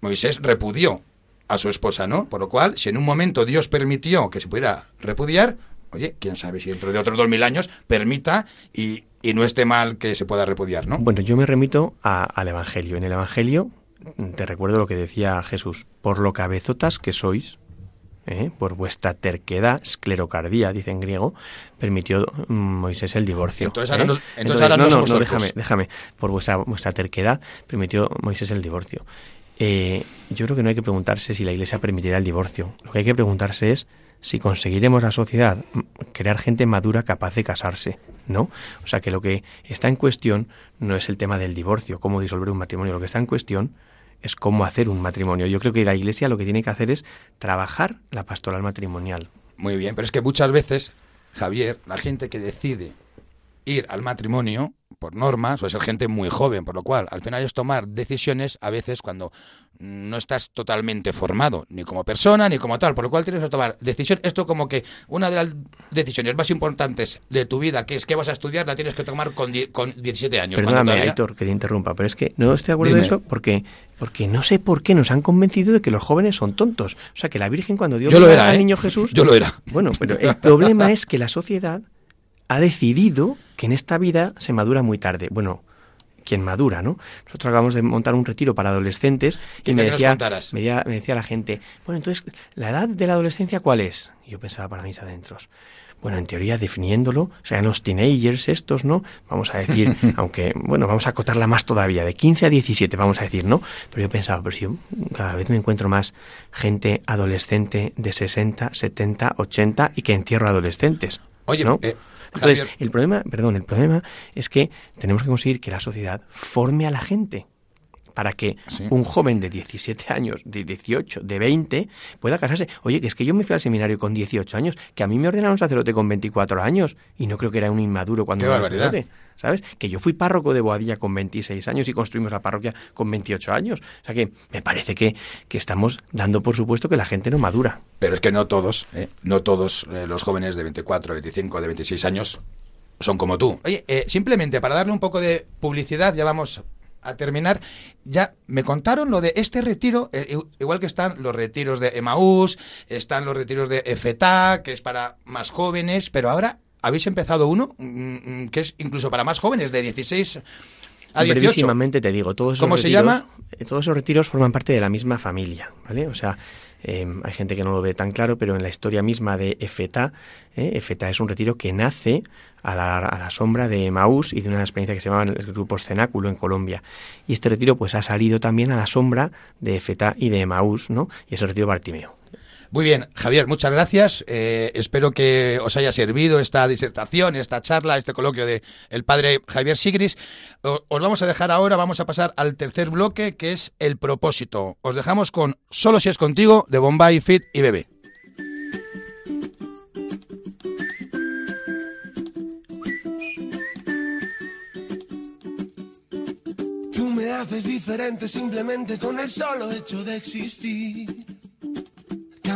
Moisés repudió a su esposa, ¿no? Por lo cual, si en un momento Dios permitió que se pudiera repudiar, oye, quién sabe si dentro de otros dos mil años permita y, y no esté mal que se pueda repudiar, ¿no? Bueno, yo me remito al Evangelio. En el Evangelio te recuerdo lo que decía Jesús, por lo cabezotas que sois, ¿eh? por vuestra terquedad, esclerocardía, dice en griego, permitió mm, Moisés el divorcio. Entonces ahora ¿eh? nos- entonces ahora no, no no, somos no, torpes. déjame, déjame. Por vuestra, vuestra terquedad permitió Moisés el divorcio. Eh, yo creo que no hay que preguntarse si la Iglesia permitirá el divorcio. Lo que hay que preguntarse es si conseguiremos la sociedad mm, crear gente madura capaz de casarse, ¿no? O sea que lo que está en cuestión no es el tema del divorcio, cómo disolver un matrimonio, lo que está en cuestión es cómo hacer un matrimonio. Yo creo que la Iglesia lo que tiene que hacer es trabajar la pastoral matrimonial. Muy bien, pero es que muchas veces, Javier, la gente que decide ir al matrimonio, por norma, suele ser gente muy joven, por lo cual al final es tomar decisiones a veces cuando no estás totalmente formado, ni como persona, ni como tal, por lo cual tienes que tomar decisión. Esto como que una de las decisiones más importantes de tu vida, que es que vas a estudiar, la tienes que tomar con, con 17 años. Perdóname, todavía- Aitor, que te interrumpa, pero es que no estoy de acuerdo Dime. de eso porque, porque no sé por qué nos han convencido de que los jóvenes son tontos. O sea, que la Virgen cuando dio vida era, al ¿eh? niño Jesús... Yo lo era. Bueno, pero el problema es que la sociedad ha decidido que en esta vida se madura muy tarde. Bueno, quien madura, ¿no? Nosotros acabamos de montar un retiro para adolescentes y me decía, me, decía, me decía la gente, bueno, entonces, ¿la edad de la adolescencia cuál es? Y yo pensaba para mis adentros. Bueno, en teoría, definiéndolo, serían los teenagers estos, ¿no? Vamos a decir, aunque, bueno, vamos a acotarla más todavía, de 15 a 17, vamos a decir, ¿no? Pero yo pensaba, pero si yo cada vez me encuentro más gente adolescente de 60, 70, 80 y que entierro adolescentes. Oye, ¿no? eh, Entonces, el problema, perdón, el problema es que tenemos que conseguir que la sociedad forme a la gente para que Sí. un joven de 17 años, de 18, de 20, pueda casarse. Oye, que es que yo me fui al seminario con 18 años, que a mí me ordenaron sacerdote con 24 años y no creo que era un inmaduro cuando Qué era sacerdote, ¿sabes? Que yo fui párroco de Boadilla con 26 años y construimos la parroquia con 28 años. O sea que me parece que, que estamos dando por supuesto que la gente no madura. Pero es que no todos, ¿eh? no todos eh, los jóvenes de 24, 25, de 26 años son como tú. Oye, eh, simplemente para darle un poco de publicidad, ya vamos a terminar. Ya me contaron lo de este retiro, eh, igual que están los retiros de Emaús, están los retiros de EFETA, que es para más jóvenes, pero ahora habéis empezado uno mm, mm, que es incluso para más jóvenes, de 16 a 18. Brevísimamente te digo, todos esos ¿Cómo se retiros- llama? eh, Todos esos retiros forman parte de la misma familia, ¿vale? O sea, eh, hay gente que no lo ve tan claro, pero en la historia misma de EFETA, ¿eh? Es un retiro que nace a la, a la sombra de Maús y de una experiencia que se llamaba el grupo Cenáculo en Colombia. Y este retiro pues ha salido también a la sombra de EFETA y de Maús, ¿no? Y es el retiro Bartimeo. Muy bien, Javier, muchas gracias. Eh, espero que os haya servido esta disertación, esta charla, este coloquio de el padre Javier Sigris. Os vamos a dejar ahora, vamos a pasar al tercer bloque, que es el propósito. Os dejamos con Solo si es contigo, de Bombay, Fit y Bebé. Tú me haces diferente simplemente con el solo hecho de existir.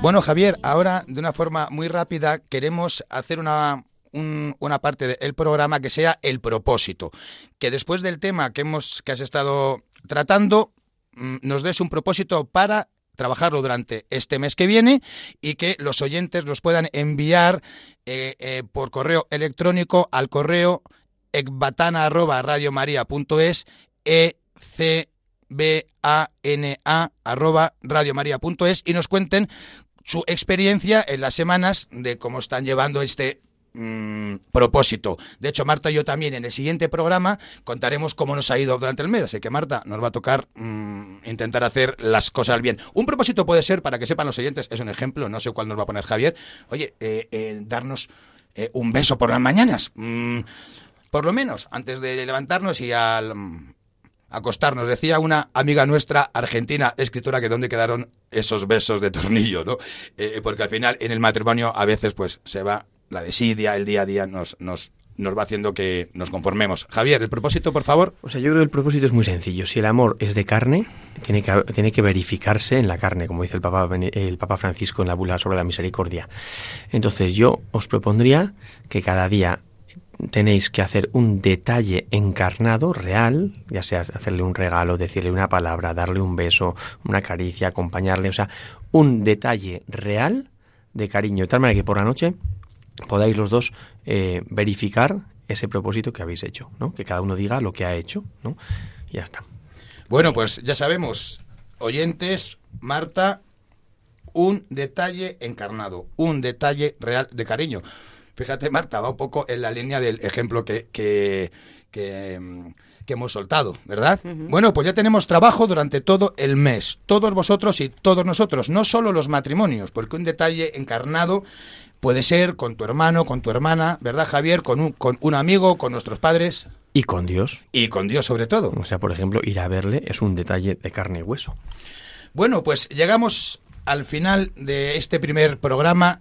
Bueno, Javier, ahora de una forma muy rápida queremos hacer una, un- una parte del programa que sea el propósito. Que después del tema que, hemos, que has estado tratando, mm, nos des un propósito para trabajarlo durante este mes que viene y que los oyentes los puedan enviar eh, eh, por correo electrónico al correo ecbatana@radiomaria.es e c b a n a arroba radiomaria.es y nos cuenten su experiencia en las semanas de cómo están llevando este mm, propósito. De hecho, Marta y yo también en el siguiente programa contaremos cómo nos ha ido durante el mes. Así que, Marta, nos va a tocar mm, intentar hacer las cosas bien. Un propósito puede ser, para que sepan los oyentes, es un ejemplo, no sé cuál nos va a poner Javier. Oye, eh, eh, darnos eh, un beso por las mañanas. Mm, por lo menos, antes de levantarnos y al acostarnos. Decía una amiga nuestra, argentina, escritora, que dónde quedaron esos besos de tornillo, ¿no? Eh, porque al final en el matrimonio a veces pues se va la desidia, el día a día nos, nos, nos va haciendo que nos conformemos. Javier, el propósito, por favor. O sea, yo creo que el propósito es muy sencillo. Si el amor es de carne, tiene que, tiene que verificarse en la carne, como dice el Papa, el Papa Francisco en la bula sobre la misericordia. Entonces yo os propondría que cada día tenéis que hacer un detalle encarnado, real, ya sea hacerle un regalo, decirle una palabra, darle un beso, una caricia, acompañarle, o sea, un detalle real de cariño, de tal manera que por la noche podáis los dos eh, verificar ese propósito que habéis hecho, ¿no? Que cada uno diga lo que ha hecho, ¿no? Y ya está. Bueno, pues ya sabemos, oyentes, Marta, un detalle encarnado, un detalle real de cariño. Fíjate, Marta, va un poco en la línea del ejemplo que, que, que, que hemos soltado, ¿verdad? Bueno, pues ya tenemos trabajo durante todo el mes, todos vosotros y todos nosotros, no solo los matrimonios, porque un detalle encarnado puede ser con tu hermano, con tu hermana, ¿verdad, Javier? Con un, con un amigo, con nuestros padres Y con Dios. y con Dios sobre todo. O sea, por ejemplo, ir a verle es un detalle de carne y hueso. Bueno, pues llegamos al final de este primer programa.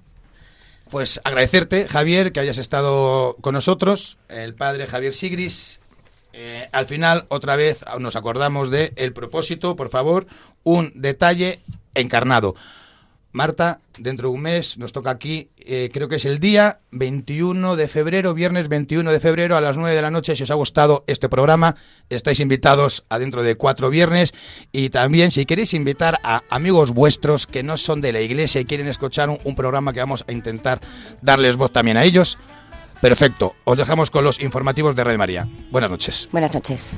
Pues agradecerte, Javier, que hayas estado con nosotros, el padre Javier Sigris. Eh, al final, otra vez nos acordamos de el propósito, por favor, un detalle encarnado. Marta, dentro de un mes nos toca aquí, eh, creo que es el día 21 de febrero, viernes 21 de febrero a las 9 de la noche. Si os ha gustado este programa, estáis invitados a dentro de cuatro viernes. Y también, si queréis invitar a amigos vuestros que no son de la iglesia y quieren escuchar un, un programa que vamos a intentar darles voz también a ellos, perfecto. Os dejamos con los informativos de Red María. Buenas noches. Buenas noches.